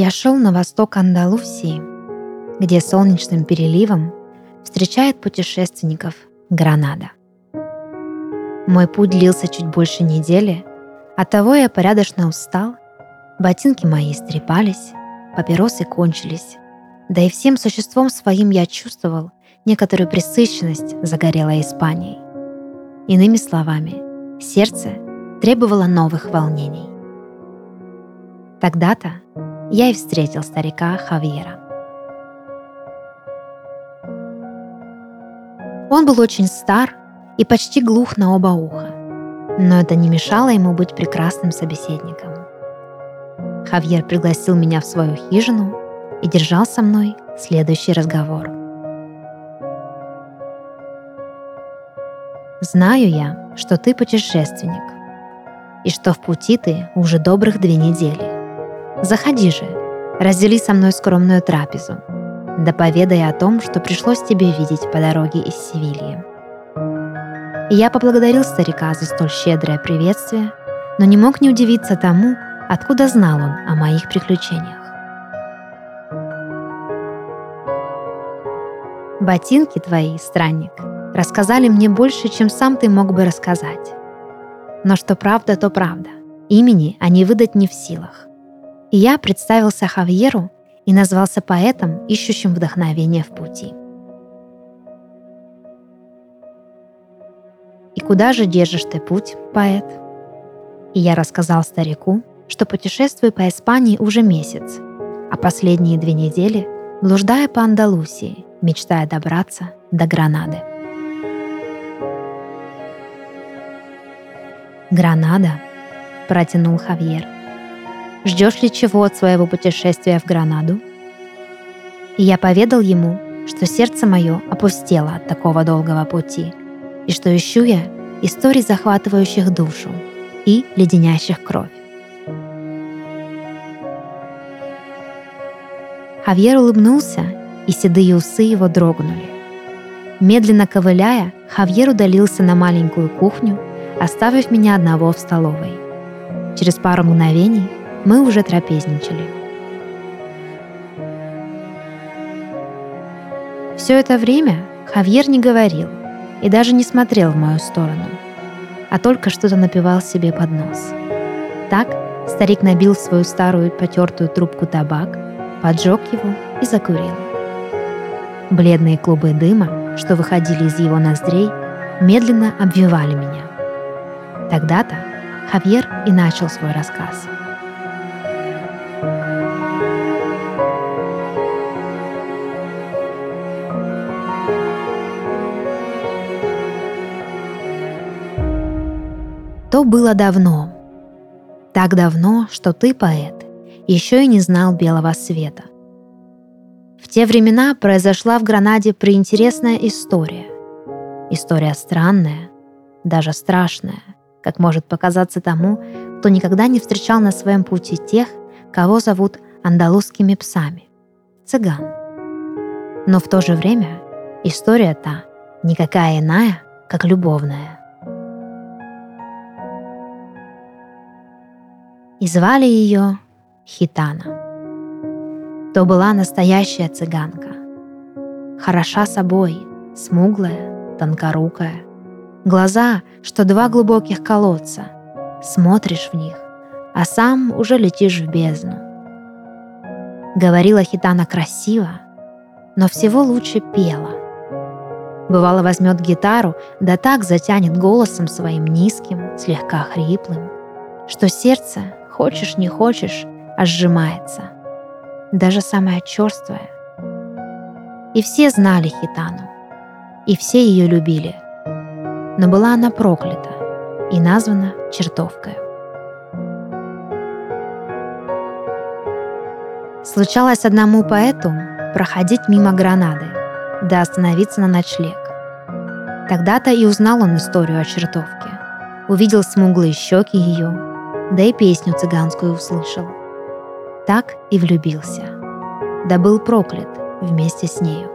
Я шел на восток Андалусии, где солнечным переливом встречает путешественников Гранада. Мой путь длился чуть больше недели, оттого я порядочно устал, ботинки мои истрепались, папиросы кончились, да и всем существом своим я чувствовал некоторую пресыщенность загорелой Испанией. Иными словами, сердце требовало новых волнений. Тогда-то я и встретил старика Хавьера. Он был очень стар и почти глух на оба уха, но это не мешало ему быть прекрасным собеседником. Хавьер пригласил меня в свою хижину и держал со мной следующий разговор. «Знаю я, что ты путешественник, и что в пути ты уже добрых две недели. Заходи же, раздели со мной скромную трапезу, да поведай о том, что пришлось тебе видеть по дороге из Севильи. Я поблагодарил старика за столь щедрое приветствие, но не мог не удивиться тому, откуда знал он о моих приключениях. Ботинки твои, странник, рассказали мне больше, чем сам ты мог бы рассказать. Но что правда, то правда. Имени они выдать не в силах. И я представился Хавьеру и назвался поэтом, ищущим вдохновение в пути. «И куда же держишь ты путь, поэт?» И я рассказал старику, что путешествую по Испании уже месяц, а последние две недели блуждая по Андалусии, мечтая добраться до Гранады. «Гранада?» – протянул Хавьер – Ждешь ли чего от своего путешествия в Гранаду? И я поведал ему, что сердце мое опустело от такого долгого пути, и что ищу я историй, захватывающих душу и леденящих кровь. Хавьер улыбнулся, и седые усы его дрогнули. Медленно ковыляя, Хавьер удалился на маленькую кухню, оставив меня одного в столовой. Через пару мгновений мы уже трапезничали. Все это время Хавьер не говорил и даже не смотрел в мою сторону, а только что-то напивал себе под нос. Так старик набил свою старую потертую трубку табак, поджег его и закурил. Бледные клубы дыма, что выходили из его ноздрей, медленно обвивали меня. Тогда-то Хавьер и начал свой рассказ – То было давно. Так давно, что ты, поэт, еще и не знал белого света. В те времена произошла в Гранаде преинтересная история. История странная, даже страшная, как может показаться тому, кто никогда не встречал на своем пути тех, кого зовут андалузскими псами – цыган. Но в то же время история та никакая иная, как любовная. И звали ее Хитана. То была настоящая цыганка. Хороша собой, смуглая, тонкорукая. Глаза, что два глубоких колодца. Смотришь в них, а сам уже летишь в бездну. Говорила Хитана красиво, но всего лучше пела. Бывало возьмет гитару, да так затянет голосом своим низким, слегка хриплым, что сердце хочешь не хочешь, а сжимается. Даже самая черствая. И все знали Хитану, и все ее любили. Но была она проклята и названа чертовкой. Случалось одному поэту проходить мимо Гранады, да остановиться на ночлег. Тогда-то и узнал он историю о чертовке. Увидел смуглые щеки ее, да и песню цыганскую услышал. Так и влюбился. Да был проклят вместе с нею.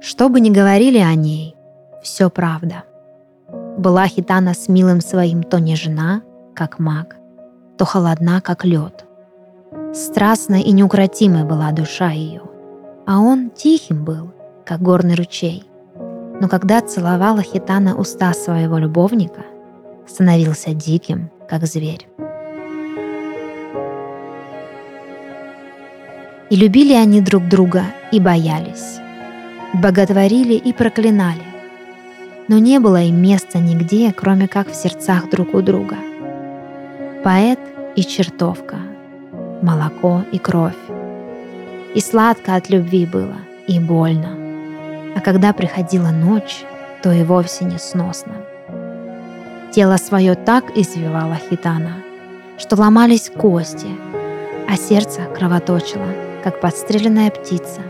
Что бы ни говорили о ней, все правда. Была Хитана с милым своим то не жена, как маг, что холодна, как лед. Страстной и неукротимой была душа ее, а он тихим был, как горный ручей. Но когда целовала Хитана уста своего любовника, становился диким, как зверь. И любили они друг друга и боялись, боготворили и проклинали, но не было им места нигде, кроме как в сердцах друг у друга. Поэт и чертовка, молоко и кровь. И сладко от любви было, и больно. А когда приходила ночь, то и вовсе несносно. Тело свое так извивала хитана, что ломались кости, а сердце кровоточило, как подстреленная птица,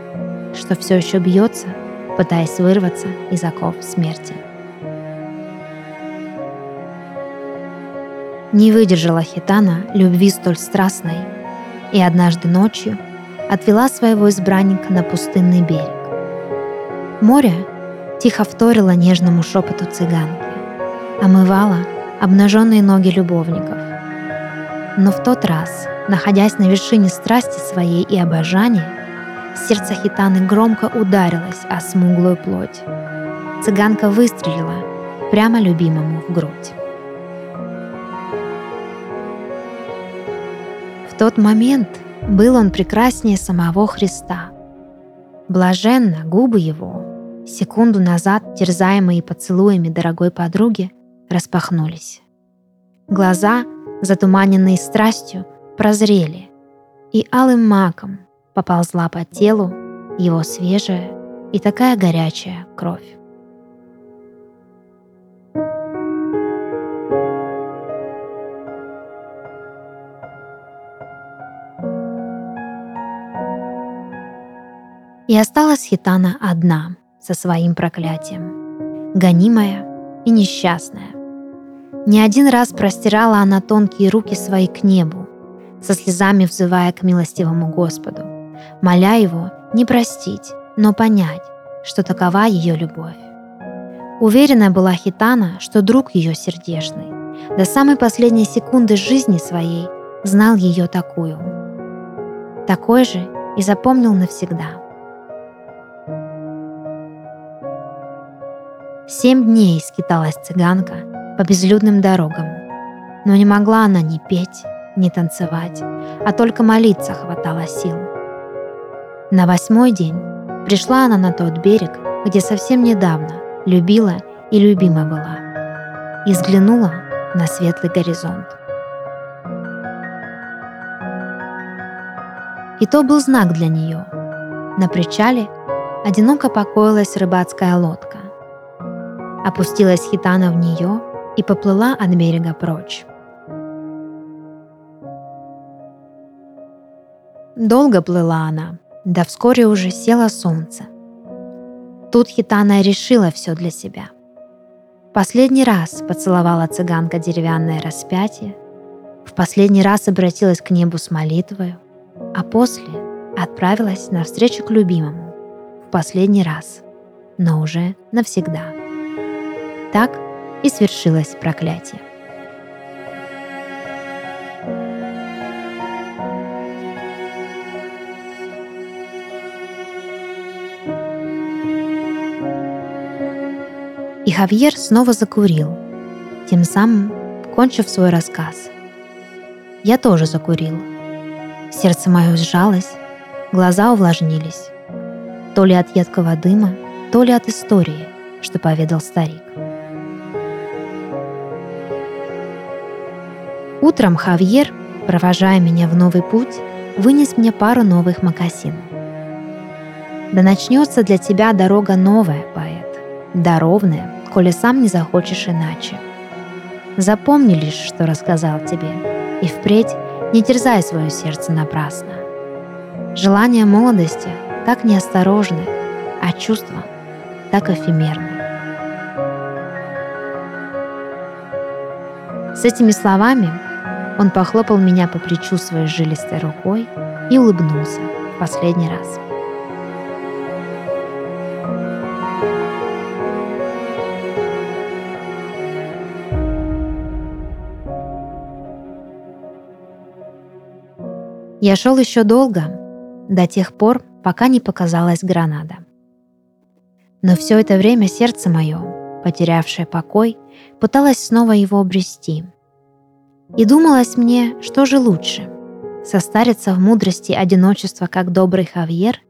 что все еще бьется, пытаясь вырваться из оков смерти. Не выдержала Хитана любви столь страстной и однажды ночью отвела своего избранника на пустынный берег. Море тихо вторило нежному шепоту цыганки, омывало обнаженные ноги любовников. Но в тот раз, находясь на вершине страсти своей и обожания, сердце Хитаны громко ударилось о смуглую плоть. Цыганка выстрелила прямо любимому в грудь. В тот момент был он прекраснее самого Христа. Блаженно губы его, секунду назад терзаемые поцелуями дорогой подруги, распахнулись. Глаза, затуманенные страстью, прозрели, и алым маком поползла по телу его свежая и такая горячая кровь. И осталась Хитана одна со своим проклятием, гонимая и несчастная. Не один раз простирала она тонкие руки свои к небу, со слезами взывая к милостивому Господу, моля его не простить, но понять, что такова ее любовь. Уверена была Хитана, что друг ее сердечный до самой последней секунды жизни своей знал ее такую. Такой же и запомнил навсегда – Семь дней скиталась цыганка по безлюдным дорогам, но не могла она ни петь, ни танцевать, а только молиться хватало сил. На восьмой день пришла она на тот берег, где совсем недавно любила и любима была, и взглянула на светлый горизонт. И то был знак для нее. На причале одиноко покоилась рыбацкая лодка. Опустилась хитана в нее и поплыла от берега прочь. Долго плыла она, да вскоре уже село солнце. Тут хитана решила все для себя. Последний раз поцеловала цыганка деревянное распятие, в последний раз обратилась к небу с молитвой, а после отправилась навстречу к любимому в последний раз, но уже навсегда. Так и свершилось проклятие. И Хавьер снова закурил, тем самым кончив свой рассказ. Я тоже закурил. Сердце мое сжалось, глаза увлажнились. То ли от едкого дыма, то ли от истории, что поведал старик. Утром Хавьер, провожая меня в новый путь, вынес мне пару новых мокасин. Да начнется для тебя дорога новая, поэт, да ровная, коли сам не захочешь иначе. Запомни лишь, что рассказал тебе, и впредь не терзай свое сердце напрасно. Желания молодости так неосторожны, а чувства так эфемерны. С этими словами он похлопал меня по плечу своей жилистой рукой и улыбнулся в последний раз. Я шел еще долго, до тех пор, пока не показалась граната. Но все это время сердце мое, потерявшее покой, пыталось снова его обрести. И думалось мне, что же лучше – состариться в мудрости одиночества, как добрый Хавьер,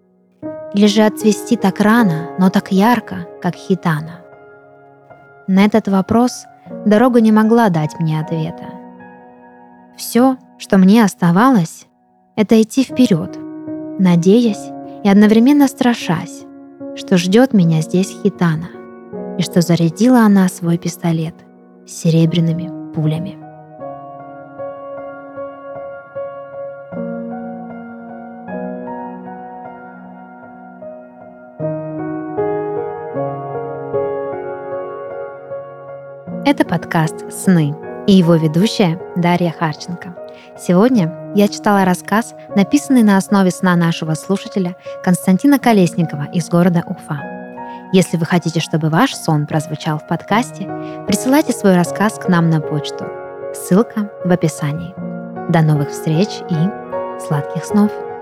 или же отцвести так рано, но так ярко, как Хитана. На этот вопрос дорога не могла дать мне ответа. Все, что мне оставалось, это идти вперед, надеясь и одновременно страшась, что ждет меня здесь Хитана, и что зарядила она свой пистолет серебряными пулями. Это подкаст «Сны» и его ведущая Дарья Харченко. Сегодня я читала рассказ, написанный на основе сна нашего слушателя Константина Колесникова из города Уфа. Если вы хотите, чтобы ваш сон прозвучал в подкасте, присылайте свой рассказ к нам на почту. Ссылка в описании. До новых встреч и сладких снов!